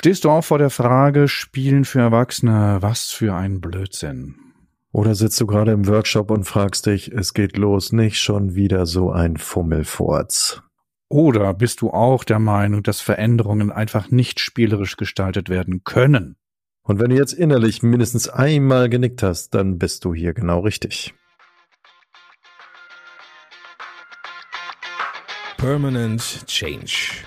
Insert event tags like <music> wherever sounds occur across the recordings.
Stehst du auch vor der Frage, Spielen für Erwachsene, was für ein Blödsinn? Oder sitzt du gerade im Workshop und fragst dich, es geht los, nicht schon wieder so ein Fummelfurz? Oder bist du auch der Meinung, dass Veränderungen einfach nicht spielerisch gestaltet werden können? Und wenn du jetzt innerlich mindestens einmal genickt hast, dann bist du hier genau richtig. Permanent Change.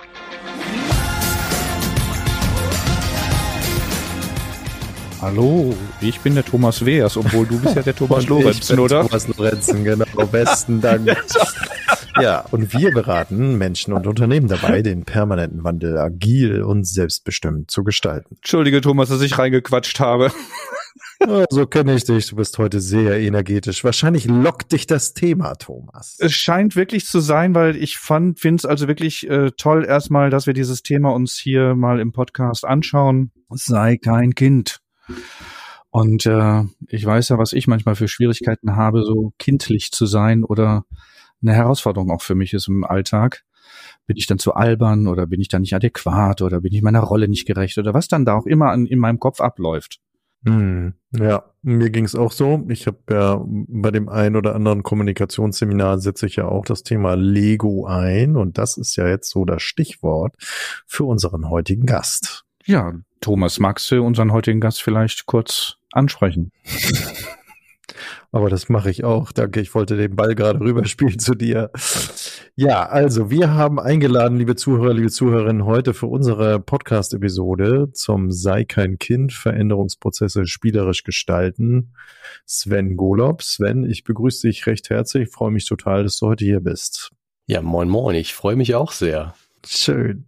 Hallo, ich bin der Thomas Weers, obwohl du bist ja der Thomas <laughs> Lorenzen, oder? Thomas Lorenzen, genau. Besten Dank. <laughs> ja, und wir beraten Menschen und Unternehmen dabei, den permanenten Wandel agil und selbstbestimmt zu gestalten. Entschuldige, Thomas, dass ich reingequatscht habe. <laughs> So kenne ich dich. Du bist heute sehr energetisch. Wahrscheinlich lockt dich das Thema, Thomas. Es scheint wirklich zu sein, weil ich fand, finde es also wirklich äh, toll erstmal, dass wir dieses Thema uns hier mal im Podcast anschauen. Sei kein Kind. Und äh, ich weiß ja, was ich manchmal für Schwierigkeiten habe, so kindlich zu sein oder eine Herausforderung auch für mich ist im Alltag. Bin ich dann zu albern oder bin ich dann nicht adäquat oder bin ich meiner Rolle nicht gerecht oder was dann da auch immer an, in meinem Kopf abläuft. Hm, ja, mir ging's auch so. Ich habe ja bei dem einen oder anderen Kommunikationsseminar setze ich ja auch das Thema Lego ein und das ist ja jetzt so das Stichwort für unseren heutigen Gast. Ja, Thomas, magst du unseren heutigen Gast vielleicht kurz ansprechen? <laughs> Aber das mache ich auch. Danke, ich wollte den Ball gerade rüberspielen zu dir. Ja, also wir haben eingeladen, liebe Zuhörer, liebe Zuhörerinnen, heute für unsere Podcast-Episode zum Sei kein Kind, Veränderungsprozesse spielerisch gestalten. Sven Golob. Sven, ich begrüße dich recht herzlich, ich freue mich total, dass du heute hier bist. Ja, moin moin, ich freue mich auch sehr. Schön.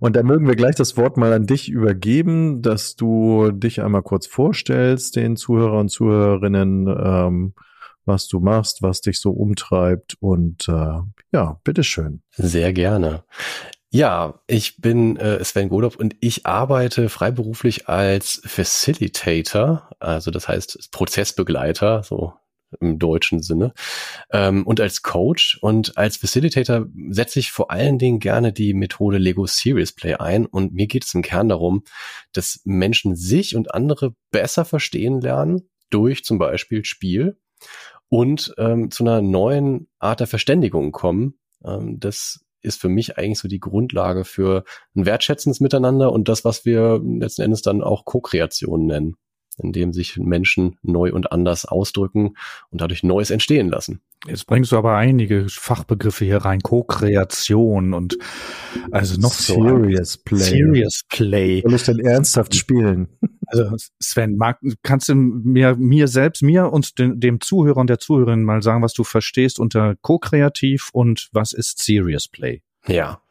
Und dann mögen wir gleich das Wort mal an dich übergeben, dass du dich einmal kurz vorstellst, den Zuhörer und Zuhörerinnen, ähm, was du machst, was dich so umtreibt und äh, ja, bitteschön. Sehr gerne. Ja, ich bin äh, Sven Golob und ich arbeite freiberuflich als Facilitator, also das heißt Prozessbegleiter, so im deutschen Sinne, ähm, und als Coach und als Facilitator setze ich vor allen Dingen gerne die Methode Lego Serious Play ein und mir geht es im Kern darum, dass Menschen sich und andere besser verstehen lernen durch zum Beispiel Spiel und ähm, zu einer neuen Art der Verständigung kommen. Ähm, das ist für mich eigentlich so die Grundlage für ein wertschätzendes Miteinander und das, was wir letzten Endes dann auch Co-Kreation nennen in dem sich Menschen neu und anders ausdrücken und dadurch Neues entstehen lassen. Jetzt bringst du aber einige Fachbegriffe hier rein, Co-Kreation und also noch Serious so Play. Serious Play. Soll ich denn ernsthaft spielen? Also Sven, mag, kannst du mir, mir selbst, mir und dem, dem Zuhörer und der Zuhörerin mal sagen, was du verstehst unter Co-Kreativ und was ist Serious Play? Ja,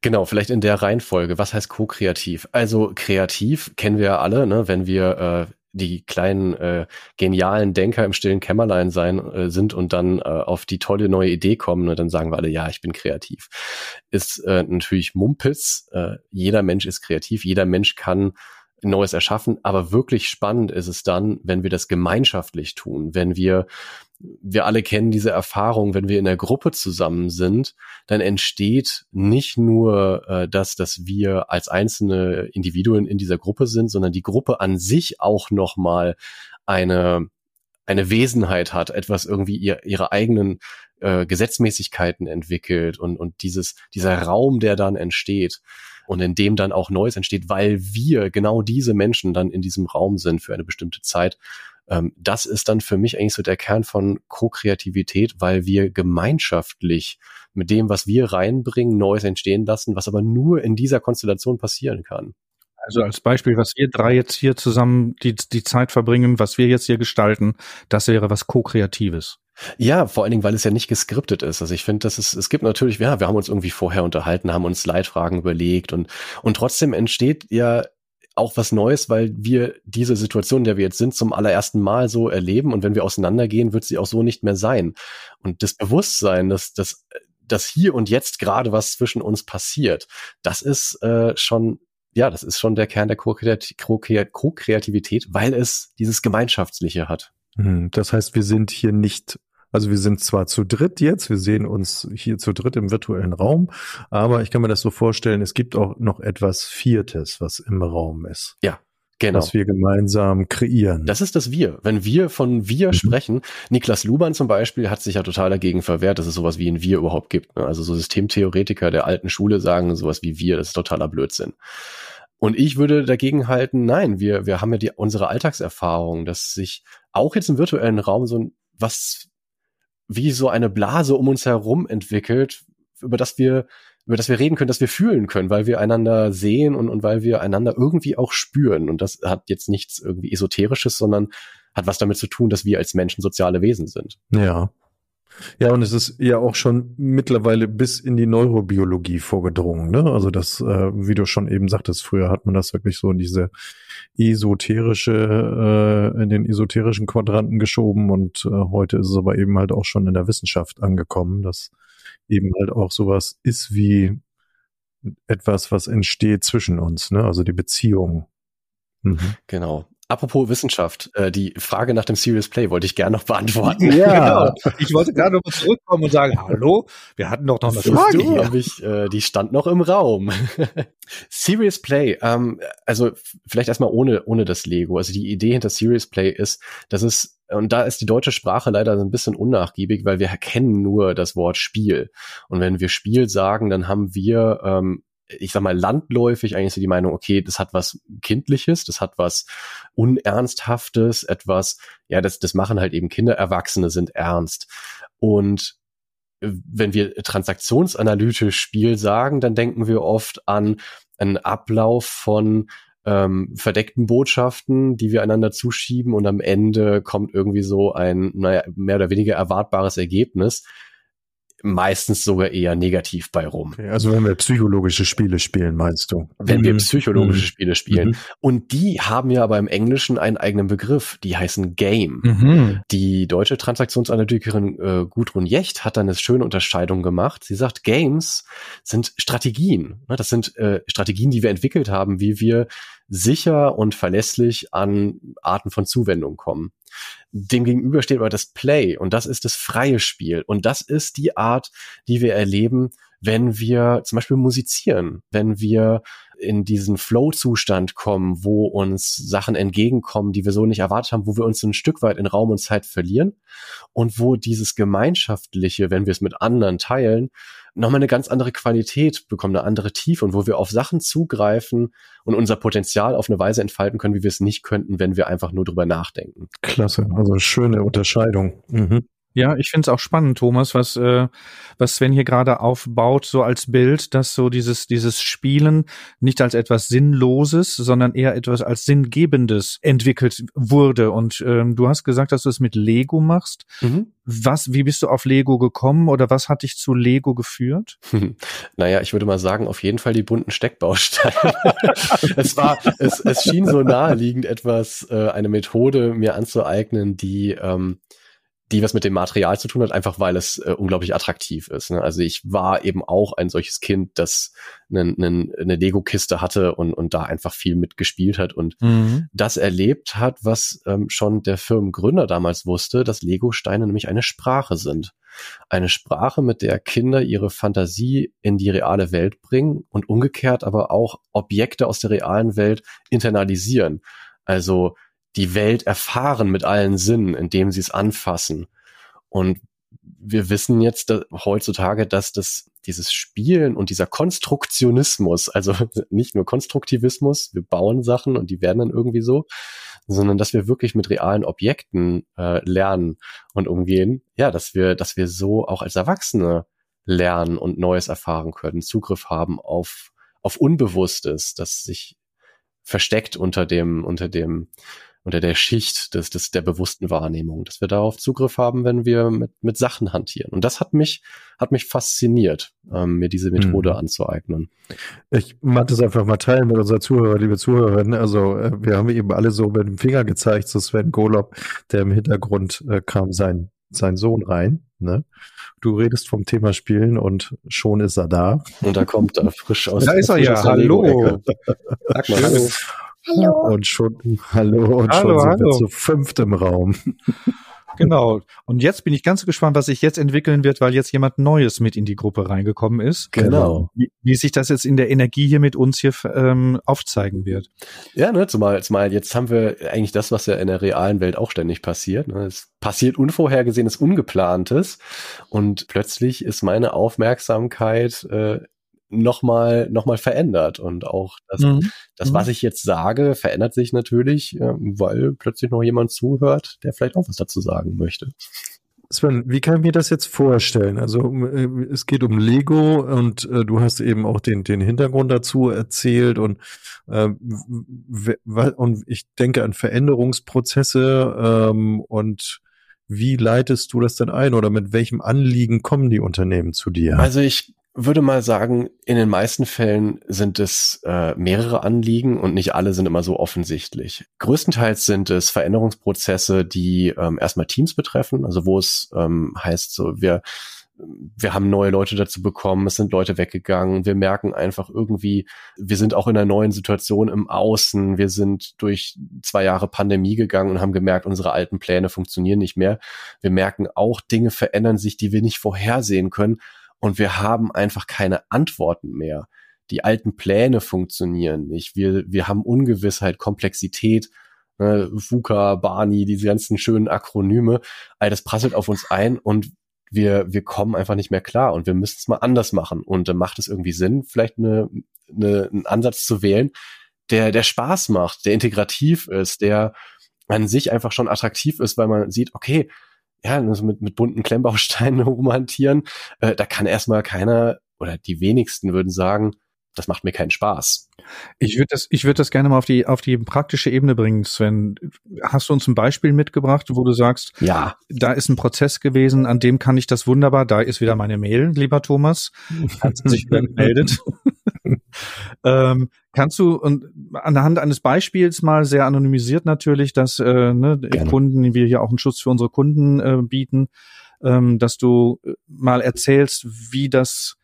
Genau, vielleicht in der Reihenfolge. Was heißt co-kreativ? Also kreativ kennen wir ja alle, ne? wenn wir äh, die kleinen äh, genialen Denker im stillen Kämmerlein sein äh, sind und dann äh, auf die tolle neue Idee kommen und dann sagen wir alle, ja, ich bin kreativ. Ist äh, natürlich Mumpitz. Äh, jeder Mensch ist kreativ, jeder Mensch kann Neues erschaffen, aber wirklich spannend ist es dann, wenn wir das gemeinschaftlich tun, wenn wir wir alle kennen diese Erfahrung, wenn wir in der Gruppe zusammen sind, dann entsteht nicht nur äh, das, dass wir als einzelne Individuen in dieser Gruppe sind, sondern die Gruppe an sich auch nochmal eine, eine Wesenheit hat, etwas irgendwie ihr, ihre eigenen äh, Gesetzmäßigkeiten entwickelt und, und dieses, dieser Raum, der dann entsteht und in dem dann auch Neues entsteht, weil wir genau diese Menschen dann in diesem Raum sind für eine bestimmte Zeit ähm, das ist dann für mich eigentlich so der Kern von Co-Kreativität, weil wir gemeinschaftlich mit dem, was wir reinbringen, Neues entstehen lassen, was aber nur in dieser Konstellation passieren kann. Also als Beispiel, was wir drei jetzt hier zusammen die, die Zeit verbringen, was wir jetzt hier gestalten, das wäre was Co-Kreatives. Ja, vor allen Dingen, weil es ja nicht geskriptet ist. Also ich finde, dass es, es gibt natürlich, ja, wir haben uns irgendwie vorher unterhalten, haben uns Leitfragen überlegt und, und trotzdem entsteht ja auch was Neues, weil wir diese Situation, in der wir jetzt sind, zum allerersten Mal so erleben. Und wenn wir auseinandergehen, wird sie auch so nicht mehr sein. Und das Bewusstsein, dass, dass, dass hier und jetzt gerade was zwischen uns passiert, das ist äh, schon ja, das ist schon der Kern der Co-Kreativität, weil es dieses Gemeinschaftliche hat. Hm, das heißt, wir sind hier nicht also wir sind zwar zu dritt jetzt, wir sehen uns hier zu dritt im virtuellen Raum, aber ich kann mir das so vorstellen, es gibt auch noch etwas Viertes, was im Raum ist. Ja, Genau. Was wir gemeinsam kreieren. Das ist das Wir. Wenn wir von Wir mhm. sprechen, Niklas Luban zum Beispiel hat sich ja total dagegen verwehrt, dass es sowas wie ein Wir überhaupt gibt. Ne? Also so Systemtheoretiker der alten Schule sagen sowas wie Wir, das ist totaler Blödsinn. Und ich würde dagegen halten, nein, wir, wir haben ja die, unsere Alltagserfahrung, dass sich auch jetzt im virtuellen Raum so ein, was wie so eine Blase um uns herum entwickelt, über das wir über das wir reden können, dass wir fühlen können, weil wir einander sehen und, und weil wir einander irgendwie auch spüren. Und das hat jetzt nichts irgendwie Esoterisches, sondern hat was damit zu tun, dass wir als Menschen soziale Wesen sind. Ja. Ja, und es ist ja auch schon mittlerweile bis in die Neurobiologie vorgedrungen. Ne? Also das, äh, wie du schon eben sagtest, früher hat man das wirklich so in diese esoterische, äh, in den esoterischen Quadranten geschoben und äh, heute ist es aber eben halt auch schon in der Wissenschaft angekommen, dass eben halt auch sowas ist wie etwas, was entsteht zwischen uns, ne? Also die Beziehung. Mhm. Genau. Apropos Wissenschaft, äh, die Frage nach dem Serious Play wollte ich gerne noch beantworten. Ja, <laughs> genau. ich wollte gerade noch mal zurückkommen und sagen, hallo, wir hatten doch noch eine Frage du, hier. Ich, äh, die stand noch im Raum. <laughs> Serious Play, ähm, also vielleicht erstmal ohne, ohne das Lego. Also die Idee hinter Serious Play ist, dass es und da ist die deutsche Sprache leider ein bisschen unnachgiebig, weil wir kennen nur das Wort Spiel. Und wenn wir Spiel sagen, dann haben wir ähm, ich sag mal, landläufig eigentlich so die Meinung, okay, das hat was Kindliches, das hat was Unernsthaftes, etwas, ja, das, das machen halt eben Kinder, Erwachsene sind ernst. Und wenn wir transaktionsanalytisch Spiel sagen, dann denken wir oft an einen Ablauf von ähm, verdeckten Botschaften, die wir einander zuschieben und am Ende kommt irgendwie so ein, naja, mehr oder weniger erwartbares Ergebnis meistens sogar eher negativ bei rum. Okay, also wenn wir psychologische Spiele spielen, meinst du? Wenn mhm. wir psychologische mhm. Spiele spielen. Mhm. Und die haben ja aber im Englischen einen eigenen Begriff, die heißen Game. Mhm. Die deutsche Transaktionsanalytikerin äh, Gudrun Jecht hat dann eine schöne Unterscheidung gemacht. Sie sagt, Games sind Strategien. Das sind äh, Strategien, die wir entwickelt haben, wie wir sicher und verlässlich an Arten von Zuwendung kommen. Demgegenüber steht aber das Play und das ist das freie Spiel und das ist die Art, die wir erleben, wenn wir zum Beispiel musizieren, wenn wir in diesen Flow-Zustand kommen, wo uns Sachen entgegenkommen, die wir so nicht erwartet haben, wo wir uns ein Stück weit in Raum und Zeit verlieren und wo dieses Gemeinschaftliche, wenn wir es mit anderen teilen, nochmal eine ganz andere Qualität bekommen, eine andere Tiefe und wo wir auf Sachen zugreifen und unser Potenzial auf eine Weise entfalten können, wie wir es nicht könnten, wenn wir einfach nur drüber nachdenken. Klasse, also schöne Unterscheidung. Mhm. Ja, ich finde es auch spannend, Thomas, was, äh, was Sven hier gerade aufbaut, so als Bild, dass so dieses, dieses Spielen nicht als etwas Sinnloses, sondern eher etwas als Sinngebendes entwickelt wurde. Und ähm, du hast gesagt, dass du es mit Lego machst. Mhm. Was, wie bist du auf Lego gekommen oder was hat dich zu Lego geführt? <laughs> Naja, ich würde mal sagen, auf jeden Fall die bunten Steckbausteine. <laughs> es war, es, es schien so naheliegend, etwas, äh, eine Methode mir anzueignen, die ähm, die was mit dem Material zu tun hat, einfach weil es äh, unglaublich attraktiv ist. Ne? Also ich war eben auch ein solches Kind, das eine, eine, eine Lego-Kiste hatte und, und da einfach viel mitgespielt hat und mhm. das erlebt hat, was ähm, schon der Firmengründer damals wusste, dass Lego-Steine nämlich eine Sprache sind. Eine Sprache, mit der Kinder ihre Fantasie in die reale Welt bringen und umgekehrt aber auch Objekte aus der realen Welt internalisieren. Also die Welt erfahren mit allen Sinnen, indem sie es anfassen. Und wir wissen jetzt dass, heutzutage, dass das dieses Spielen und dieser Konstruktionismus, also <laughs> nicht nur Konstruktivismus, wir bauen Sachen und die werden dann irgendwie so, sondern dass wir wirklich mit realen Objekten äh, lernen und umgehen. Ja, dass wir, dass wir so auch als Erwachsene lernen und Neues erfahren können, Zugriff haben auf auf Unbewusstes, das sich versteckt unter dem unter dem unter der Schicht des, des, der bewussten Wahrnehmung, dass wir darauf Zugriff haben, wenn wir mit, mit Sachen hantieren. Und das hat mich, hat mich fasziniert, ähm, mir diese Methode mhm. anzueignen. Ich mag das einfach mal teilen mit unserer Zuhörer, liebe Zuhörerinnen. Also, äh, wir haben eben alle so mit dem Finger gezeigt, so Sven Golob, der im Hintergrund äh, kam, sein sein Sohn rein. Ne? Du redest vom Thema Spielen und schon ist er da. Und da kommt er frisch <laughs> aus. Da ist er ja. Hallo. <laughs> Sag mal hallo. <laughs> Hallo. Und schon, hallo, und Hallo, schon sind hallo. wir zu fünft im Raum. <laughs> Genau. Und jetzt bin ich ganz gespannt, was sich jetzt entwickeln wird, weil jetzt jemand Neues mit in die Gruppe reingekommen ist. Genau. Wie, wie sich das jetzt in der Energie hier mit uns hier ähm, aufzeigen wird. Ja, ne, zumal, zumal jetzt haben wir eigentlich das, was ja in der realen Welt auch ständig passiert. Ne? Es passiert Unvorhergesehenes, Ungeplantes und plötzlich ist meine Aufmerksamkeit äh, nochmal noch mal verändert und auch das, Mhm. das, was ich jetzt sage, verändert sich natürlich, äh, weil plötzlich noch jemand zuhört, der vielleicht auch was dazu sagen möchte. Sven, wie kann ich mir das jetzt vorstellen? Also äh, es geht um Lego und äh, du hast eben auch den, den Hintergrund dazu erzählt und, äh, und ich denke an Veränderungsprozesse ähm, und wie leitest du das denn ein oder mit welchem Anliegen kommen die Unternehmen zu dir? Also ich würde mal sagen, in den meisten Fällen sind es äh, mehrere Anliegen und nicht alle sind immer so offensichtlich. Größtenteils sind es Veränderungsprozesse, die ähm, erstmal Teams betreffen, also wo es ähm, heißt, so wir wir haben neue Leute dazu bekommen, es sind Leute weggegangen, wir merken einfach irgendwie, wir sind auch in einer neuen Situation im Außen, wir sind durch zwei Jahre Pandemie gegangen und haben gemerkt, unsere alten Pläne funktionieren nicht mehr. Wir merken auch, Dinge verändern sich, die wir nicht vorhersehen können und wir haben einfach keine Antworten mehr. Die alten Pläne funktionieren nicht. Wir, wir haben Ungewissheit, Komplexität, äh, VUCA, Barney, diese ganzen schönen Akronyme. All das prasselt auf uns ein und wir, wir kommen einfach nicht mehr klar und wir müssen es mal anders machen. Und dann macht es irgendwie Sinn, vielleicht eine, eine, einen Ansatz zu wählen, der, der Spaß macht, der integrativ ist, der an sich einfach schon attraktiv ist, weil man sieht, okay, ja, also mit, mit bunten Klemmbausteinen <laughs> rumhantieren, äh, da kann erstmal keiner oder die wenigsten würden sagen, das macht mir keinen Spaß. Ich würde das, ich würde das gerne mal auf die, auf die praktische Ebene bringen, Sven. Hast du uns ein Beispiel mitgebracht, wo du sagst, Ja, da ist ein Prozess gewesen, an dem kann ich das wunderbar, da ist wieder meine Mail, lieber Thomas, hat sich wieder gemeldet. <laughs> ähm, kannst du und anhand eines Beispiels mal sehr anonymisiert natürlich, dass äh, ne, Gerne. Kunden, wir hier auch einen Schutz für unsere Kunden äh, bieten, ähm, dass du äh, mal erzählst, wie das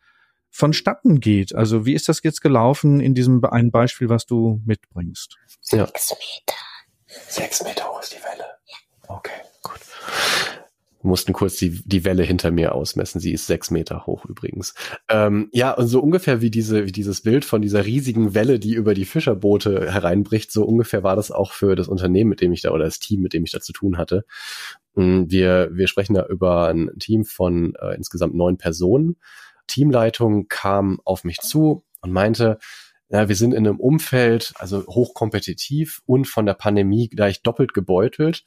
vonstatten geht. Also wie ist das jetzt gelaufen in diesem Be- ein Beispiel, was du mitbringst? ja. Sechs Meter. Sechs Meter hoch ist die Welle. Okay, gut. Wir mussten kurz die, die Welle hinter mir ausmessen. Sie ist sechs Meter hoch übrigens. Ähm, ja, und so ungefähr wie diese, wie dieses Bild von dieser riesigen Welle, die über die Fischerboote hereinbricht, so ungefähr war das auch für das Unternehmen, mit dem ich da oder das Team, mit dem ich da zu tun hatte. Mm, Wir, wir sprechen da über ein Team von äh, insgesamt neun Personen. Teamleitung kam auf mich zu und meinte, ja, wir sind in einem Umfeld, also hochkompetitiv und von der Pandemie gleich doppelt gebeutelt.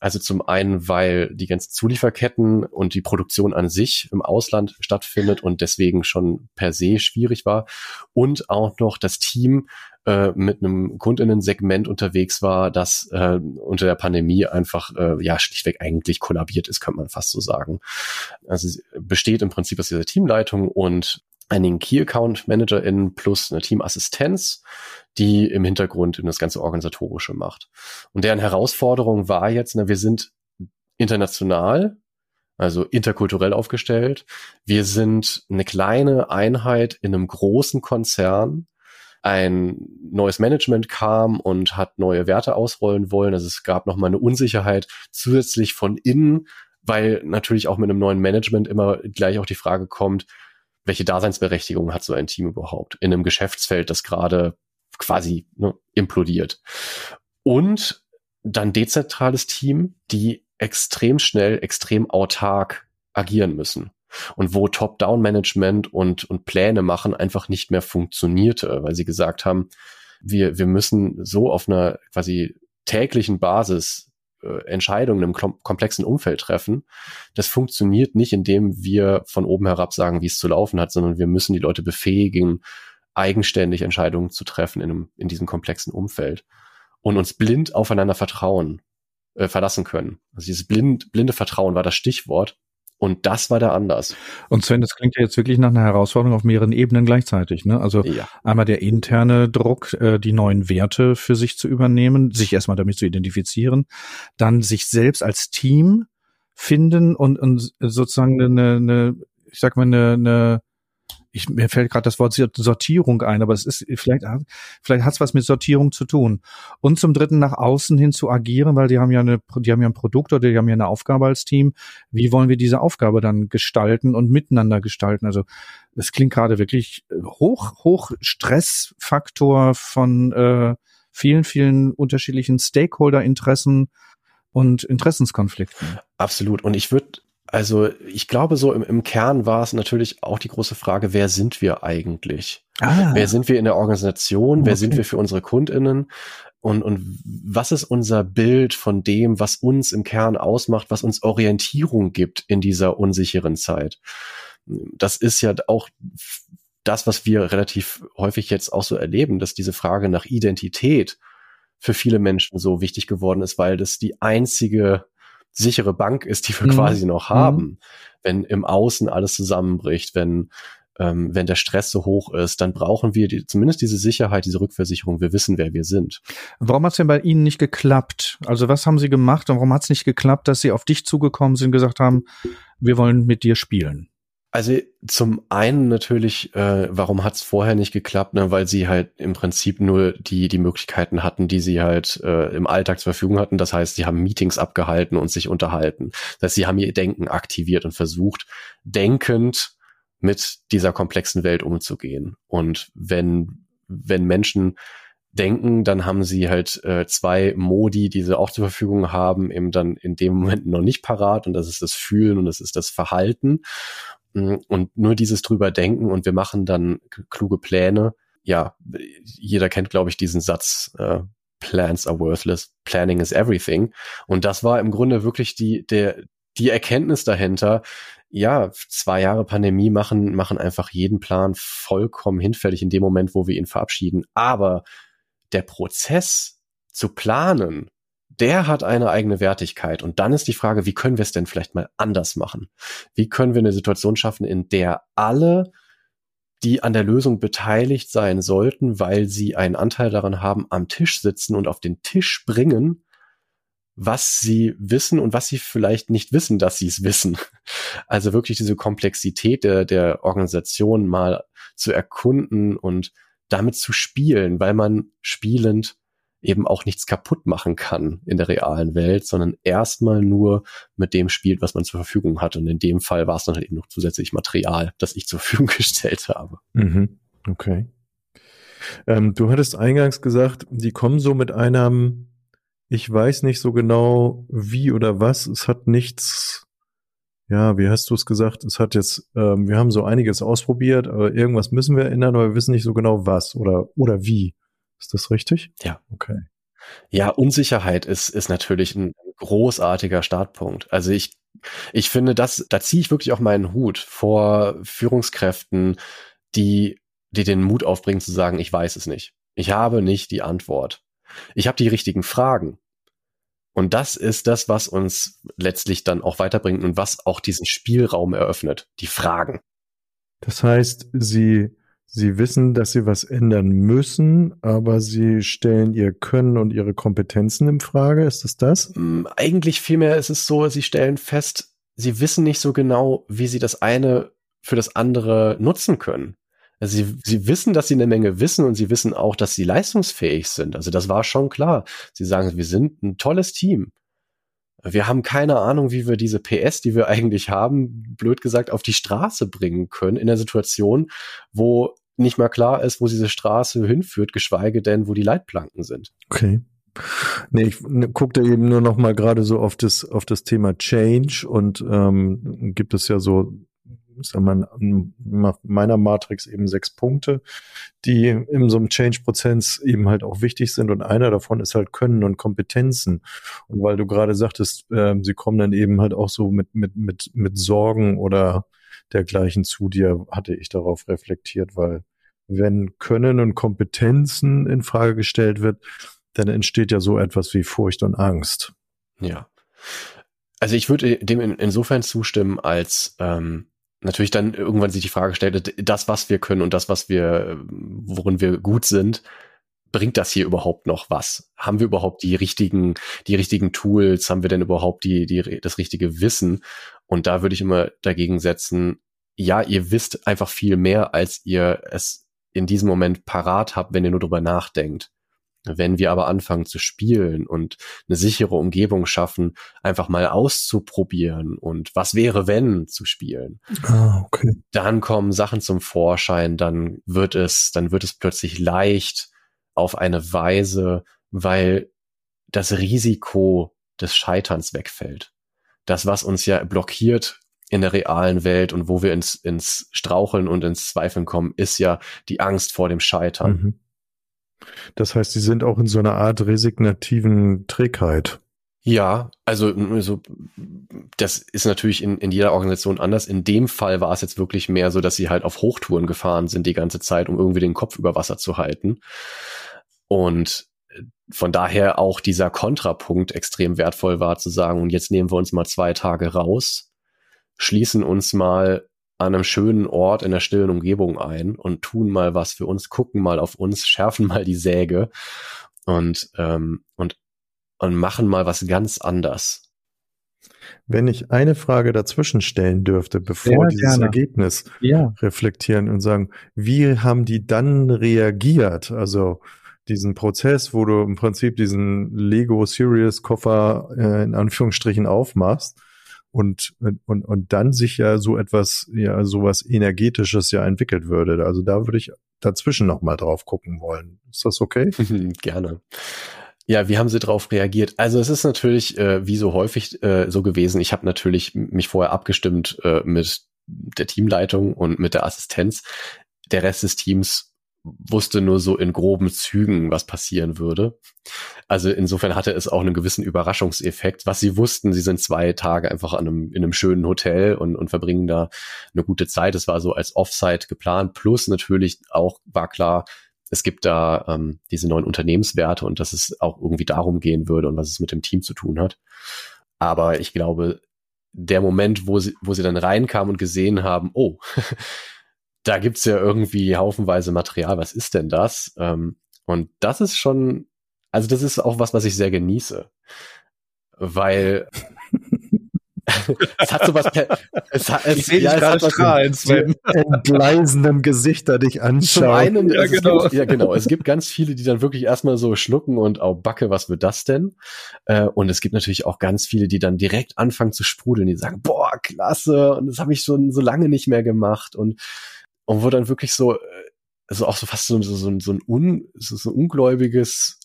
Also zum einen, weil die ganzen Zulieferketten und die Produktion an sich im Ausland stattfindet und deswegen schon per se schwierig war. Und auch noch das Team äh, mit einem Kundinnensegment unterwegs war, das äh, unter der Pandemie einfach äh, ja schlichtweg eigentlich kollabiert ist, könnte man fast so sagen. Also es besteht im Prinzip aus dieser Teamleitung und einigen Key Account ManagerInnen plus eine Teamassistenz, die im Hintergrund eben das ganze Organisatorische macht. Und deren Herausforderung war jetzt, ne, wir sind international, also interkulturell aufgestellt. Wir sind eine kleine Einheit in einem großen Konzern. Ein neues Management kam und hat neue Werte ausrollen wollen. Also es gab nochmal eine Unsicherheit zusätzlich von innen, weil natürlich auch mit einem neuen Management immer gleich auch die Frage kommt, welche Daseinsberechtigung hat so ein Team überhaupt in einem Geschäftsfeld, das gerade quasi ne, implodiert. Und dann dezentrales Team, die extrem schnell, extrem autark agieren müssen. Und wo Top-Down-Management und, und Pläne machen einfach nicht mehr funktionierte, weil sie gesagt haben, wir, wir müssen so auf einer quasi täglichen Basis äh, Entscheidungen im kom komplexen Umfeld treffen. Das funktioniert nicht, indem wir von oben herab sagen, wie es zu laufen hat, sondern wir müssen die Leute befähigen, eigenständig Entscheidungen zu treffen in, einem, in diesem komplexen Umfeld und uns blind aufeinander vertrauen, äh, verlassen können. Also dieses blind, blinde Vertrauen war das Stichwort. Und das war da anders. Und Sven, das klingt ja jetzt wirklich nach einer Herausforderung auf mehreren Ebenen gleichzeitig. Ne? Also Ja. einmal der interne Druck, äh, die neuen Werte für sich zu übernehmen, sich erstmal damit zu identifizieren, dann sich selbst als Team finden und, und sozusagen eine, eine, ich sag mal, eine, eine ich, mir fällt gerade das Wort Sortierung ein, aber es ist vielleicht vielleicht hat es was mit Sortierung zu tun. Und zum Dritten nach außen hin zu agieren, weil die haben ja eine, die haben ja ein Produkt oder die haben ja eine Aufgabe als Team. Wie wollen wir diese Aufgabe dann gestalten und miteinander gestalten? Also das klingt gerade wirklich hoch hoch Stressfaktor von äh, vielen vielen unterschiedlichen Stakeholder-Interessen und Interessenskonflikten. Absolut. Und ich würde also ich glaube, so im, im Kern war es natürlich auch die große Frage, wer sind wir eigentlich? Ah. Wer sind wir in der Organisation? Okay. Wer sind wir für unsere KundInnen? Und, und was ist unser Bild von dem, was uns im Kern ausmacht, was uns Orientierung gibt in dieser unsicheren Zeit? Das ist ja auch das, was wir relativ häufig jetzt auch so erleben, dass diese Frage nach Identität für viele Menschen so wichtig geworden ist, weil das die einzige sichere Bank ist, die wir mhm. quasi noch haben, mhm. wenn im Außen alles zusammenbricht, wenn ähm, wenn der Stress so hoch ist, dann brauchen wir die, zumindest diese Sicherheit, diese Rückversicherung. Wir wissen, wer wir sind. Warum hat es denn bei Ihnen nicht geklappt? Also was haben Sie gemacht und warum hat es nicht geklappt, dass Sie auf dich zugekommen sind und gesagt haben, wir wollen mit dir spielen? Also zum einen natürlich, äh, warum hat es vorher nicht geklappt? Ne? Weil sie halt im Prinzip nur die die Möglichkeiten hatten, die sie halt äh, im Alltag zur Verfügung hatten. Das heißt, sie haben Meetings abgehalten und sich unterhalten. Das heißt, sie haben ihr Denken aktiviert und versucht, denkend mit dieser komplexen Welt umzugehen. Und wenn wenn Menschen denken, dann haben sie halt äh, zwei Modi, die sie auch zur Verfügung haben, eben dann in dem Moment noch nicht parat und das ist das Fühlen und das ist das Verhalten. Mm, und nur dieses drüber denken und wir machen dann kluge Pläne. Ja, jeder kennt, glaube ich, diesen Satz, äh, Plans are worthless, planning is everything. Und das war im Grunde wirklich die, der, die Erkenntnis dahinter. Ja, zwei Jahre Pandemie machen, machen einfach jeden Plan vollkommen hinfällig in dem Moment, wo wir ihn verabschieden. Aber der Prozess zu planen der hat eine eigene Wertigkeit. Und dann ist die Frage, wie können wir es denn vielleicht mal anders machen? Wie können wir eine Situation schaffen, in der alle, die an der Lösung beteiligt sein sollten, weil sie einen Anteil daran haben, am Tisch sitzen und auf den Tisch bringen, was sie wissen und was sie vielleicht nicht wissen, dass sie es wissen. Also wirklich diese Komplexität der, der Organisation mal zu erkunden und damit zu spielen, weil man spielend eben auch nichts kaputt machen kann in der realen Welt, sondern erstmal nur mit dem spielt, was man zur Verfügung hat. Und in dem Fall war es dann halt eben noch zusätzlich Material, das ich zur Verfügung <laughs> gestellt habe. Mhm. Okay. Ähm, du hattest eingangs gesagt, die kommen so mit einem, ich weiß nicht so genau wie oder was, es hat nichts, ja, wie hast du es gesagt? Es hat jetzt, ähm, wir haben so einiges ausprobiert, aber irgendwas müssen wir ändern, aber wir wissen nicht so genau was oder, oder wie. Ist das richtig? Ja. Okay. Ja, Unsicherheit ist, ist natürlich ein großartiger Startpunkt. Also ich, ich finde, das, da ziehe ich wirklich auch meinen Hut vor Führungskräften, die, die den Mut aufbringen zu sagen, ich weiß es nicht. Ich habe nicht die Antwort. Ich habe die richtigen Fragen. Und das ist das, was uns letztlich dann auch weiterbringt und was auch diesen Spielraum eröffnet. Die Fragen. Das heißt, sie Sie wissen, dass sie was ändern müssen, aber sie stellen ihr Können und ihre Kompetenzen in Frage. Ist es das? Mm, eigentlich vielmehr ist es so, sie stellen fest, sie wissen nicht so genau, wie sie das eine für das andere nutzen können. Also sie, sie wissen, dass sie eine Menge wissen und sie wissen auch, dass sie leistungsfähig sind. Also das war schon klar. Sie sagen, wir sind ein tolles Team. Wir haben keine Ahnung, wie wir diese PS, die wir <laughs> eigentlich haben, blöd gesagt, auf die Straße bringen können in der Situation, wo nicht mal klar ist, wo diese Straße hinführt, geschweige denn, wo die Leitplanken sind. Okay. Nee, ich ne, guckte eben nur noch mal gerade so auf das auf das Thema Change und ähm, gibt es ja so sag mal, meiner Matrix eben sechs Punkte, die in so einem Change-Prozess eben halt auch wichtig sind. Und einer davon ist halt Können und Kompetenzen. Und weil du gerade sagtest, äh, sie kommen dann eben halt auch so mit, mit, mit, mit Sorgen oder dergleichen zu dir, hatte ich darauf reflektiert, weil wenn Können und Kompetenzen in Frage gestellt wird, dann entsteht ja so etwas wie Furcht und Angst. Ja. Also ich würde dem in, insofern zustimmen, als ähm, natürlich dann irgendwann sich die Frage stellt, das, was wir können und das, was wir, worin wir gut sind, bringt das hier überhaupt noch was? Haben wir überhaupt die richtigen, die richtigen Tools? Haben wir denn überhaupt die, die, das richtige Wissen? Und da würde ich immer dagegen setzen, ja, ihr wisst einfach viel mehr, als ihr es in diesem Moment parat habt, wenn ihr nur drüber nachdenkt. Wenn wir aber anfangen zu spielen und eine sichere Umgebung schaffen, einfach mal auszuprobieren und was wäre, wenn zu spielen, Ah, okay. dann kommen Sachen zum Vorschein, dann wird es, dann wird es plötzlich leicht auf eine Weise, weil das Risiko des Scheiterns wegfällt. Das, was uns ja blockiert in der realen Welt und wo wir ins, ins Straucheln und ins Zweifeln kommen, ist ja die Angst vor dem Scheitern. Mhm. Das heißt, sie sind auch in so einer Art resignativen Trägheit. Ja, also, also das ist natürlich in, in jeder Organisation anders. In dem Fall war es jetzt wirklich mehr so, dass sie halt auf Hochtouren gefahren sind die ganze Zeit, um irgendwie den Kopf über Wasser zu halten. Und von daher auch dieser Kontrapunkt extrem wertvoll war zu sagen, und jetzt nehmen wir uns mal zwei Tage raus, schließen uns mal an einem schönen Ort in der stillen Umgebung ein und tun mal was für uns, gucken mal auf uns, <laughs> schärfen mal die Säge und, ähm, und, und machen mal was ganz anders. Wenn ich eine Frage dazwischen stellen dürfte, bevor Sehr dieses gerne. Ergebnis Ja. reflektieren und sagen, wie haben die dann reagiert? Also diesen Prozess, wo du im Prinzip diesen Lego Serious Koffer äh, in Anführungsstrichen aufmachst und, und, und dann sich ja so etwas, ja, sowas energetisches ja entwickelt würde. Also da würde ich dazwischen nochmal drauf gucken wollen. Ist das okay? <laughs> Gerne. Ja, wie haben sie darauf reagiert? Also es ist natürlich äh, wie so häufig äh, so gewesen. Ich habe natürlich mich vorher abgestimmt äh, mit der Teamleitung und mit der Assistenz. Der Rest des Teams wusste nur so in groben Zügen, was passieren würde. Also insofern hatte es auch einen gewissen Überraschungseffekt. Was sie wussten, sie sind zwei Tage einfach an einem, in einem schönen Hotel und, und verbringen da eine gute Zeit. Es war so als Offsite geplant. Plus natürlich auch war klar, es gibt da ähm, diese neuen Unternehmenswerte und dass es auch irgendwie darum gehen würde und was es mit dem Team zu tun hat. Aber ich glaube, der Moment, wo sie, wo sie dann reinkamen und gesehen haben, oh, <laughs> da gibt's ja irgendwie haufenweise Material, was ist denn das? Ähm, und das ist schon, also das ist auch was, was ich sehr genieße. Weil <laughs> es hat sowas, es hat, es, Ich sehe dich ja, es gerade hat was- strahlen, Sven. Entgleisenden Gesichter dich Zum anschauen. einen, Ja, es genau. Gibt, ja genau, es gibt ganz viele, die dann wirklich erstmal so schlucken und au Backe, was wird das denn? Äh, und es gibt natürlich auch ganz viele, die dann direkt anfangen zu sprudeln, die sagen, boah, klasse, und das habe ich schon so lange nicht mehr gemacht und und wo dann wirklich so, also auch so fast so, so, so, ein- so ein un, so, so ein ungläubiges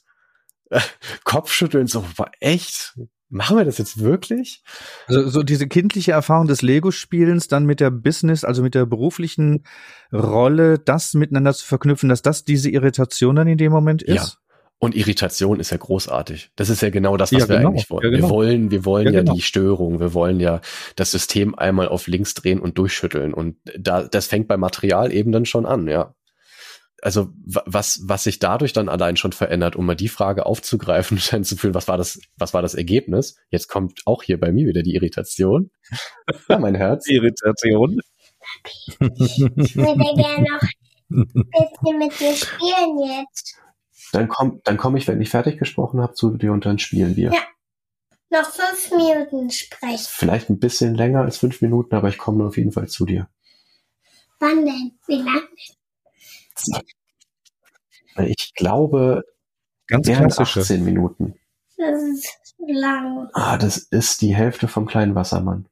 äh, <laughs> Kopfschütteln, so, war echt? Machen wir das jetzt wirklich? Also so diese kindliche Erfahrung des Lego-Spielens dann mit der Business, also mit der beruflichen Rolle, das miteinander zu verknüpfen, dass das diese Irritation dann in dem Moment ist? Ja. Und Irritation ist ja großartig. Das ist ja genau das, was Ja, wir genau. eigentlich wollen. Ja, genau. Wir wollen, wir wollen Ja, ja, genau. die Störung. Wir wollen ja das System einmal auf links drehen und durchschütteln. Und da, das fängt beim Material eben dann schon an, ja. Also wa- was, was sich dadurch dann allein schon verändert, um mal die Frage aufzugreifen und dann zu fühlen, was war das, was war das Ergebnis? Jetzt kommt auch hier bei mir wieder die Irritation. Ja, mein Herz. <laughs> Irritation. Ich würde gerne noch ein bisschen mit dir spielen jetzt. Dann komm, dann komme ich, wenn ich fertig gesprochen habe, zu dir und dann spielen wir. Ja. Noch fünf Minuten sprechen. Vielleicht ein bisschen länger als fünf Minuten, aber ich komme auf jeden Fall zu dir. Wann denn? Wie lang? Ich glaube, Ganz wären klassische. 18 Minuten. Das ist lang. Ah, das ist die Hälfte vom kleinen Wassermann.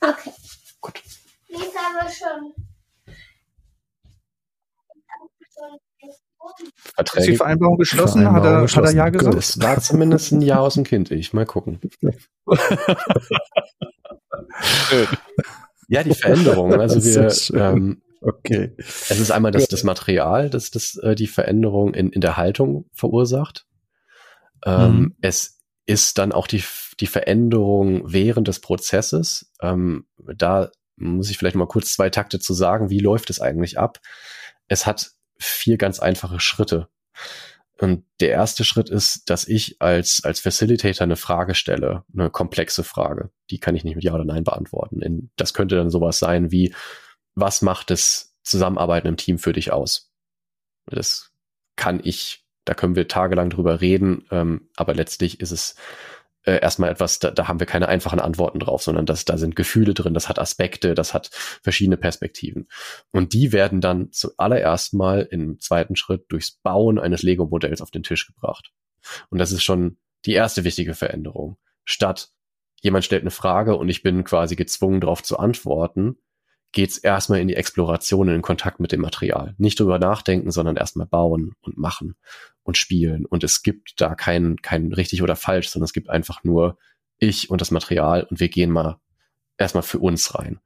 Okay. Gut. Die ist aber schon. Ist die Verträge. Vereinbarung geschlossen? Vereinbarung hat, er, geschlossen. hat er ja gesagt? Das war zumindest ein Jahr aus dem Kind. Ich mal gucken. <laughs> Ja, die Veränderung. Also wir, schön. ähm, Okay. es ist einmal das, das Material, das, das äh, die Veränderung in, in der Haltung verursacht. Ähm, Mhm. Es ist dann auch die, die Veränderung während des Prozesses. Ähm, da muss ich vielleicht mal kurz zwei Takte zu sagen. Wie läuft es eigentlich ab? Es hat vier ganz einfache Schritte. Und der erste Schritt ist, dass ich als, als Facilitator eine Frage stelle, eine komplexe Frage. Die kann ich nicht mit Ja oder Nein beantworten. Das könnte dann sowas sein wie, was macht das Zusammenarbeiten im Team für dich aus? Das kann ich Da können wir tagelang drüber reden, ähm, aber letztlich ist es äh, erstmal etwas, da, da haben wir keine einfachen Antworten drauf, sondern das, da sind Gefühle drin, das hat Aspekte, das hat verschiedene Perspektiven. Und die werden dann zuallererst mal im zweiten Schritt durchs Bauen eines Lego-Modells auf den Tisch gebracht. Und das ist schon die erste wichtige Veränderung. Statt jemand stellt eine Frage und ich bin quasi gezwungen, darauf zu antworten, geht's erstmal in die Exploration, in Kontakt mit dem Material. Nicht drüber nachdenken, sondern erstmal bauen und machen und spielen. Und es gibt da kein, kein richtig oder falsch, sondern es gibt einfach nur ich und das Material und wir gehen mal erstmal für uns rein.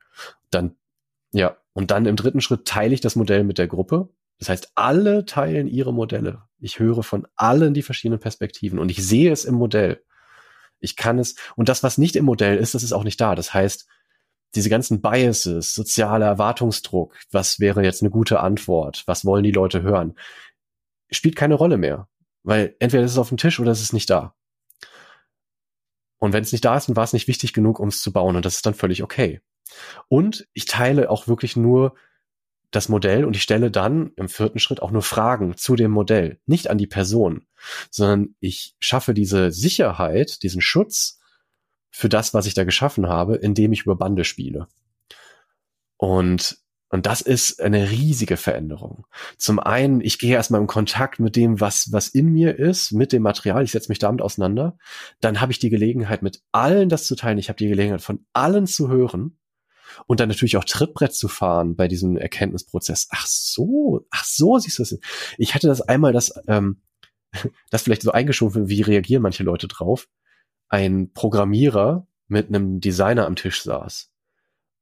Dann, ja, und dann im dritten Schritt teile ich das Modell mit der Gruppe. Das heißt, alle teilen ihre Modelle. Ich höre von allen die verschiedenen Perspektiven und ich sehe es im Modell. Ich kann es, und das, was nicht im Modell ist, das ist auch nicht da. Das heißt, diese ganzen Biases, sozialer Erwartungsdruck, was wäre jetzt eine gute Antwort, was wollen die Leute hören, spielt keine Rolle mehr. Weil entweder ist es auf dem Tisch oder es ist nicht da. Und wenn es nicht da ist, dann war es nicht wichtig genug, um es zu bauen. Und das ist dann völlig okay. Und ich teile auch wirklich nur das Modell und ich stelle dann im vierten Schritt auch nur Fragen zu dem Modell, nicht an die Person, sondern ich schaffe diese Sicherheit, diesen Schutz, für das, was ich da geschaffen habe, indem ich über Bande spiele. Und und das ist eine riesige Veränderung. Zum einen, ich gehe erstmal in Kontakt mit dem, was, was in mir ist, mit dem Material. Ich setze mich damit auseinander. Dann habe ich die Gelegenheit, mit allen das zu teilen. Ich habe die Gelegenheit, von allen zu hören und dann natürlich auch Trittbrett zu fahren bei diesem Erkenntnisprozess. Ach so, ach so siehst du das. Ich hatte das einmal, das, ähm, <laughs> das vielleicht so eingeschoben, wie reagieren manche Leute drauf ein Programmierer mit einem Designer am Tisch saß.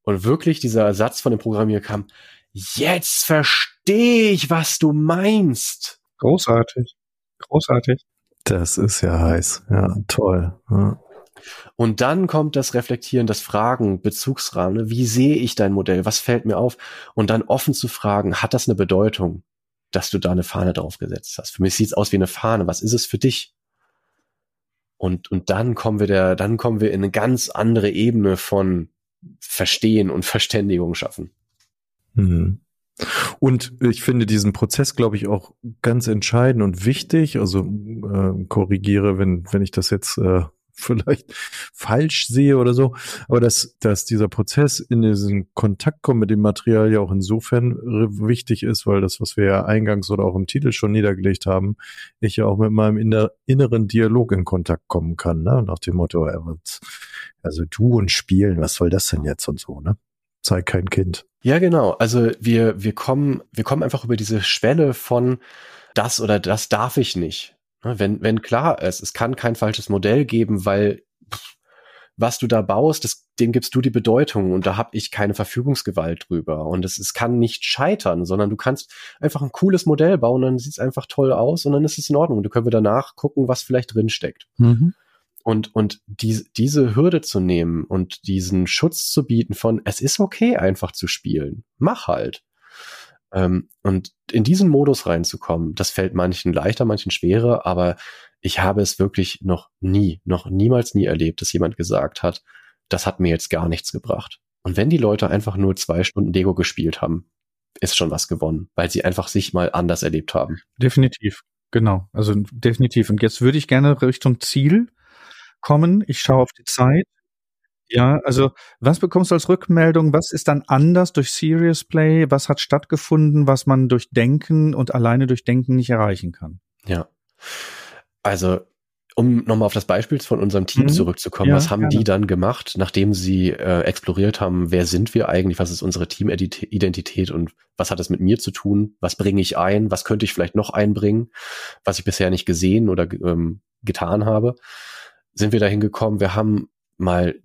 Und wirklich dieser Satz von dem Programmierer kam, jetzt verstehe ich, was du meinst. Großartig. Großartig. Das ist ja heiß. Ja, toll. Ja. Und dann kommt das Reflektieren, das Fragen, Bezugsrahmen. Wie sehe ich dein Modell? Was fällt mir auf? Und dann offen zu fragen, hat das eine Bedeutung, dass du da eine Fahne drauf gesetzt hast? Für mich sieht es aus wie eine Fahne. Was ist es für dich? Und, und dann kommen wir der, dann kommen wir in eine ganz andere Ebene von Verstehen und Verständigung schaffen. Mhm. Und ich finde diesen Prozess, glaube ich, auch ganz entscheidend und wichtig. Also äh, korrigiere, wenn, wenn ich das jetzt äh, vielleicht falsch sehe oder so, aber dass, dass dieser Prozess in diesen Kontakt kommen mit dem Material ja auch insofern wichtig ist, weil das, was wir ja eingangs oder auch im Titel schon niedergelegt haben, ich ja auch mit meinem inner, inneren Dialog in Kontakt kommen kann, ne? nach dem Motto, also du und Spielen, was soll das denn jetzt und so, ne? Sei kein Kind. Ja, genau. Also wir, wir kommen, wir kommen einfach über diese Schwelle von das oder das darf ich nicht. Ne, wenn, wenn klar ist, es kann kein falsches Modell geben, weil pff, was du da baust, das, dem gibst du die Bedeutung und da habe ich keine Verfügungsgewalt drüber. Und es, es kann nicht scheitern, sondern du kannst einfach ein cooles Modell bauen, dann sieht es einfach toll aus und dann ist es in Ordnung. Und dann können wir danach gucken, was vielleicht drin steckt. Mhm. Und, und die, diese Hürde zu nehmen und diesen Schutz zu bieten von, es ist okay, einfach zu spielen. Mach halt. Ähm, und in diesen Modus reinzukommen, das fällt manchen leichter, manchen schwerer, aber ich habe es wirklich noch nie, noch niemals nie erlebt, dass jemand gesagt hat, das hat mir jetzt gar nichts gebracht. Und wenn die Leute einfach nur zwei Stunden Lego gespielt haben, ist schon was gewonnen, weil sie einfach sich mal anders erlebt haben. Definitiv, genau. Also definitiv. Und jetzt würde ich gerne Richtung Ziel kommen. Ich schaue auf die Zeit. Ja, also was bekommst du als Rückmeldung? Was ist dann anders durch Serious Play? Was hat stattgefunden, was man durch Denken und alleine durch Denken nicht erreichen kann? Ja. Also, um nochmal auf das Beispiel von unserem Team mhm. zurückzukommen, ja, was haben gerne. die dann gemacht, nachdem sie äh, exploriert haben, wer sind wir eigentlich, was ist unsere Teamidentität und was hat es mit mir zu tun, was bringe ich ein, was könnte ich vielleicht noch einbringen, was ich bisher nicht gesehen oder ähm, getan habe, sind wir dahin gekommen, wir haben mal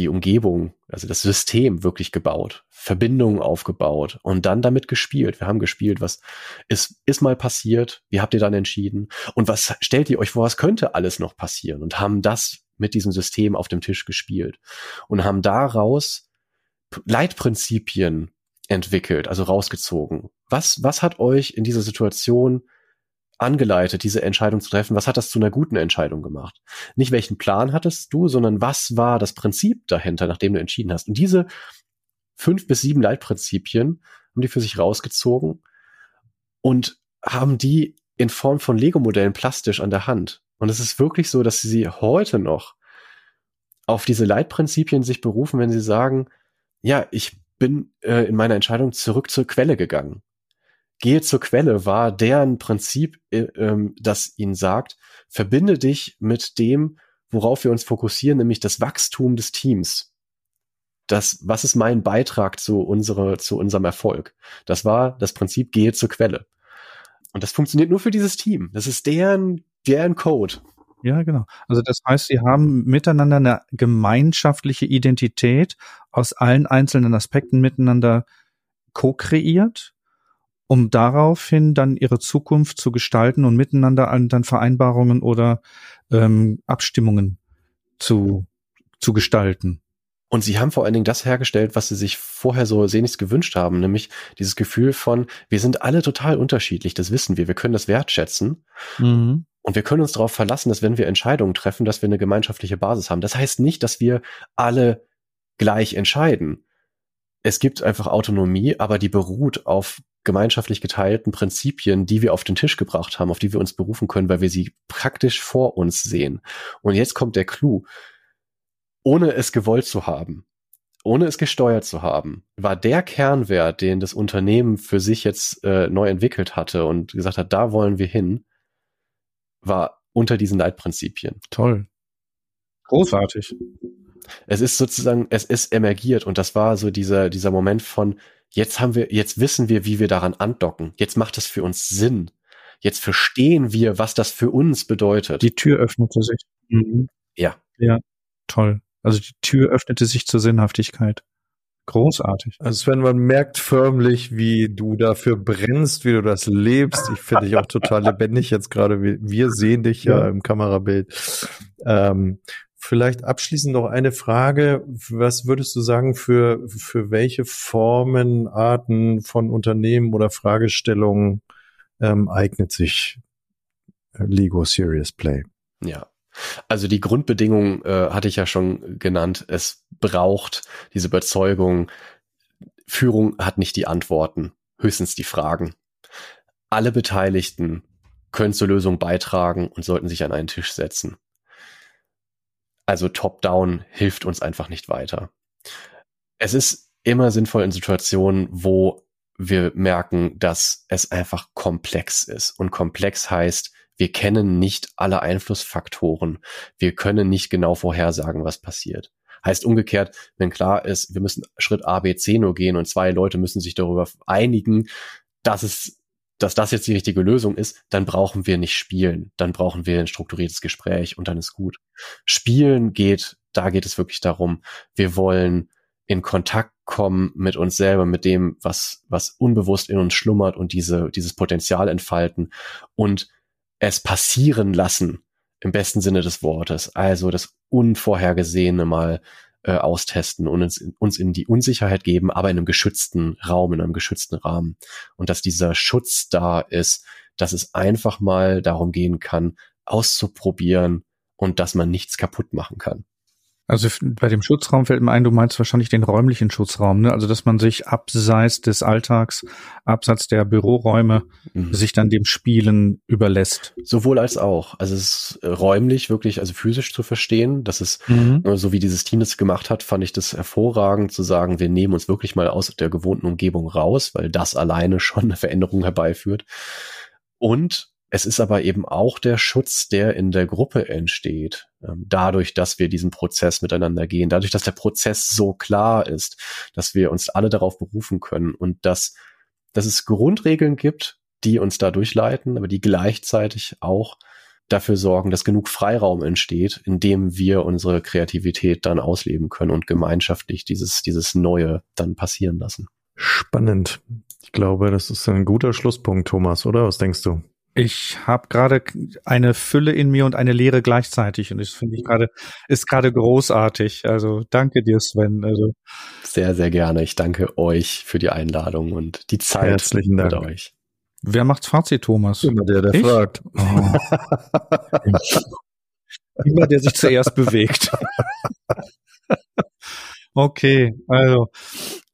die Umgebung, also das System wirklich gebaut, Verbindungen aufgebaut und dann damit gespielt. Wir haben gespielt, was ist, ist mal passiert, wie habt ihr dann entschieden und was stellt ihr euch vor, was könnte alles noch passieren und haben das mit diesem System auf dem Tisch gespielt und haben daraus Leitprinzipien entwickelt, also rausgezogen. Was, was hat euch in dieser Situation angeleitet, diese Entscheidung zu treffen? Was hat das zu einer guten Entscheidung gemacht? Nicht welchen Plan hattest du, sondern was war das Prinzip dahinter, nachdem du entschieden hast? Und diese fünf bis sieben Leitprinzipien haben die für sich rausgezogen und haben die in Form von Lego-Modellen plastisch an der Hand. Und es ist wirklich so, dass sie heute noch auf diese Leitprinzipien sich berufen, wenn sie sagen, ja, ich bin äh, in meiner Entscheidung zurück zur Quelle gegangen. Gehe zur Quelle war deren Prinzip, äh, ähm, das ihnen sagt, verbinde dich mit dem, worauf wir uns fokussieren, nämlich das Wachstum des Teams. Das, was ist mein Beitrag zu, unsere, zu unserem Erfolg? Das war das Prinzip, gehe zur Quelle. Und das funktioniert nur für dieses Team. Das ist deren, deren Code. Ja, genau. Also das heißt, sie haben miteinander eine gemeinschaftliche Identität aus allen einzelnen Aspekten miteinander co-kreiert, um daraufhin dann ihre Zukunft zu gestalten und miteinander dann Vereinbarungen oder ähm, Abstimmungen zu, zu gestalten. Und sie haben vor allen Dingen das hergestellt, was sie sich vorher so sehnlichst gewünscht haben, nämlich dieses Gefühl von, wir sind alle total unterschiedlich, das wissen wir, wir können das wertschätzen. Mhm. Und wir können uns darauf verlassen, dass wenn wir Entscheidungen treffen, dass wir eine gemeinschaftliche Basis haben. Das heißt nicht, dass wir alle gleich entscheiden. Es gibt einfach Autonomie, aber die beruht auf gemeinschaftlich geteilten Prinzipien, die wir auf den Tisch gebracht haben, auf die wir uns berufen können, weil wir sie praktisch vor uns sehen. Und jetzt kommt der Clou ohne es gewollt zu haben, ohne es gesteuert zu haben, war der Kernwert, den das Unternehmen für sich jetzt äh, neu entwickelt hatte und gesagt hat, da wollen wir hin, war unter diesen Leitprinzipien. Toll. Großartig. Es ist sozusagen, es ist emergiert und das war so dieser, dieser Moment von, jetzt haben wir, jetzt wissen wir, wie wir daran andocken. Jetzt macht es für uns Sinn. Jetzt verstehen wir, was das für uns bedeutet. Die Tür öffnete sich. Mhm. Ja. Ja. Toll. Also die Tür öffnete sich zur Sinnhaftigkeit. Großartig. Also Sven, man merkt förmlich, wie du dafür brennst, wie du das lebst. Ich finde dich auch total <laughs> lebendig jetzt gerade. Wir sehen dich ja, ja im Kamerabild. Ähm, vielleicht abschließend noch eine Frage. Was würdest du sagen, für, für welche Formen, Arten von Unternehmen oder Fragestellungen ähm, eignet sich Lego Serious Play? Ja, also die Grundbedingung äh, hatte ich ja schon genannt. Es braucht diese Überzeugung, Führung hat nicht die Antworten, höchstens die Fragen. Alle Beteiligten können zur Lösung beitragen und sollten sich an einen Tisch setzen. Also Top-Down hilft uns einfach nicht weiter. Es ist immer sinnvoll in Situationen, wo wir merken, dass es einfach komplex ist. Und komplex heißt, wir kennen nicht alle Einflussfaktoren. Wir können nicht genau vorhersagen, was passiert. Heißt umgekehrt, wenn klar ist, wir müssen Schritt A, B, C nur gehen und zwei Leute müssen sich darüber einigen, dass es, dass das jetzt die richtige Lösung ist, dann brauchen wir nicht spielen. Dann brauchen wir ein strukturiertes Gespräch und dann ist gut. Spielen geht, da geht es wirklich darum, wir wollen in Kontakt kommen mit uns selber, mit dem, was, was unbewusst in uns schlummert und diese, dieses Potenzial entfalten und es passieren lassen, im besten Sinne des Wortes. Also das Unvorhergesehene mal äh, austesten und uns, uns in die Unsicherheit geben, aber in einem geschützten Raum, in einem geschützten Rahmen. Und dass dieser Schutz da ist, dass es einfach mal darum gehen kann, auszuprobieren und dass man nichts kaputt machen kann. Also bei dem Schutzraum fällt mir ein, du meinst wahrscheinlich den räumlichen Schutzraum, ne? Also dass man sich abseits des Alltags, abseits der Büroräume, mhm. sich dann dem Spielen überlässt. Sowohl als auch. Also es ist räumlich wirklich, also physisch zu verstehen. Das ist, mhm. so wie dieses Team das gemacht hat, fand ich das hervorragend zu sagen, wir nehmen uns wirklich mal aus der gewohnten Umgebung raus, weil das alleine schon eine Veränderung herbeiführt. Und es ist aber eben auch der Schutz, der in der Gruppe entsteht, ähm, dadurch, dass wir diesen Prozess miteinander gehen, dadurch, dass der Prozess so klar ist, dass wir uns alle darauf berufen können und dass, dass es Grundregeln gibt, die uns da durchleiten, aber die gleichzeitig auch dafür sorgen, dass genug Freiraum entsteht, in dem wir unsere Kreativität dann ausleben können und gemeinschaftlich dieses, dieses Neue dann passieren lassen. Spannend. Ich glaube, das ist ein guter Schlusspunkt, Thomas, oder? Was denkst du? Ich habe gerade eine Fülle in mir und eine Leere gleichzeitig und das finde ich gerade ist gerade großartig. Also danke dir, Sven. Also sehr sehr gerne. Ich danke euch für die Einladung und die Zeit Herzlichen Dank. mit euch. Wer macht's Fazit, Thomas? Immer der, der ich? fragt. Oh. <laughs> Immer der sich zuerst bewegt. <laughs> Okay, also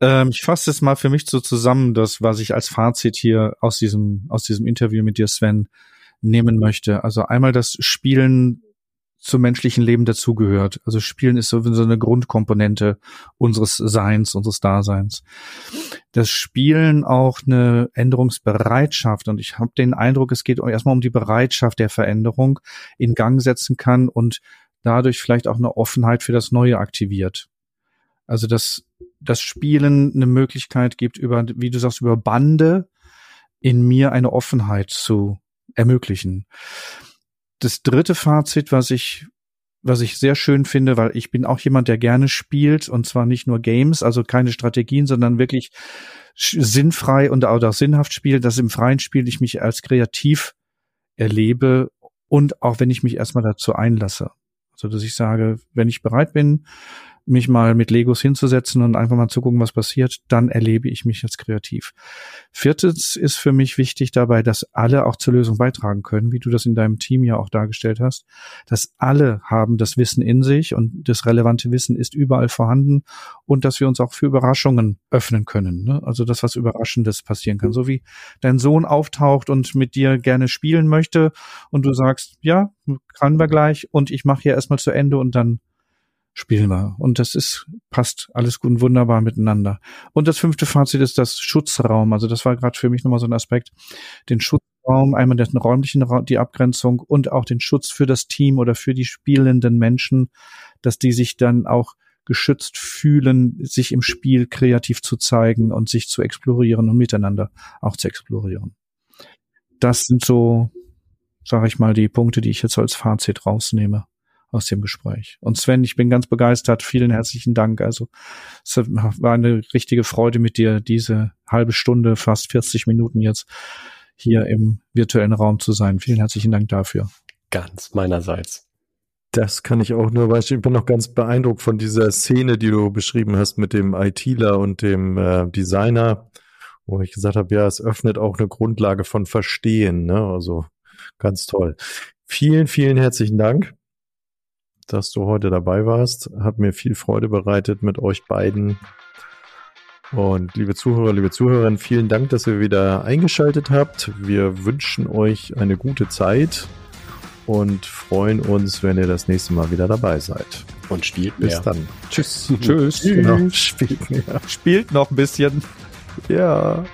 ähm, ich fasse es mal für mich so zusammen, das, was ich als Fazit hier aus diesem, aus diesem Interview mit dir, Sven, nehmen möchte. Also einmal das Spielen zum menschlichen Leben dazugehört. Also Spielen ist so, eine Grundkomponente unseres Seins, unseres Daseins. Das Spielen auch eine Änderungsbereitschaft und ich habe den Eindruck, es geht erstmal um die Bereitschaft der Veränderung in Gang setzen kann und dadurch vielleicht auch eine Offenheit für das Neue aktiviert. Also dass das Spielen eine Möglichkeit gibt, über, wie du sagst, über Bande in mir eine Offenheit zu ermöglichen. Das dritte Fazit, was ich was ich sehr schön finde, weil ich bin auch jemand, der gerne spielt und zwar nicht nur Games, also keine Strategien, sondern wirklich sinnfrei und auch sinnhaft spielt, dass im freien Spiel ich mich als kreativ erlebe und auch wenn ich mich erstmal dazu einlasse. Also dass ich sage, wenn ich bereit bin, mich mal mit Legos hinzusetzen und einfach mal zu gucken, was passiert, dann erlebe ich mich als kreativ. Viertens ist für mich wichtig dabei, dass alle auch zur Lösung beitragen können, wie du das in deinem Team ja auch dargestellt hast, dass alle haben das Wissen in sich und das relevante Wissen ist überall vorhanden und dass wir uns auch für Überraschungen öffnen können. Ne? Also das, was Überraschendes passieren kann. So wie dein Sohn auftaucht und mit dir gerne spielen möchte und du sagst, ja, kann wir gleich und ich mache hier erstmal zu Ende und dann spielen wir. Und das ist, passt alles gut und wunderbar miteinander. Und das fünfte Fazit ist das Schutzraum. Also das war gerade für mich nochmal so ein Aspekt. Den Schutzraum, einmal den räumlichen Raum, die Abgrenzung und auch den Schutz für das Team oder für die spielenden Menschen, dass die sich dann auch geschützt fühlen, sich im Spiel kreativ zu zeigen und sich zu explorieren und miteinander auch zu explorieren. Das sind so, sage ich mal, die Punkte, die ich jetzt als Fazit rausnehme aus dem Gespräch. Und Sven, ich bin ganz begeistert. Vielen herzlichen Dank. Also es war eine richtige Freude mit dir, diese halbe Stunde, fast 40 Minuten jetzt hier im virtuellen Raum zu sein. Vielen herzlichen Dank dafür. Ganz meinerseits. Das kann ich auch nur, weil ich bin noch ganz beeindruckt von dieser Szene, die du beschrieben hast mit dem ITler und dem äh, Designer, wo ich gesagt habe, ja, es öffnet auch eine Grundlage von Verstehen. Ne? Also ganz toll. Vielen, vielen herzlichen Dank dass du heute dabei warst. Hat mir viel Freude bereitet mit euch beiden. Und liebe Zuhörer, liebe Zuhörerinnen, vielen Dank, dass ihr wieder eingeschaltet habt. Wir wünschen euch eine gute Zeit und freuen uns, wenn ihr das nächste Mal wieder dabei seid. Und spielt mehr. Bis dann. Tschüss. <laughs> Tschüss. Genau. Spielt mehr. Spielt noch ein bisschen. Ja.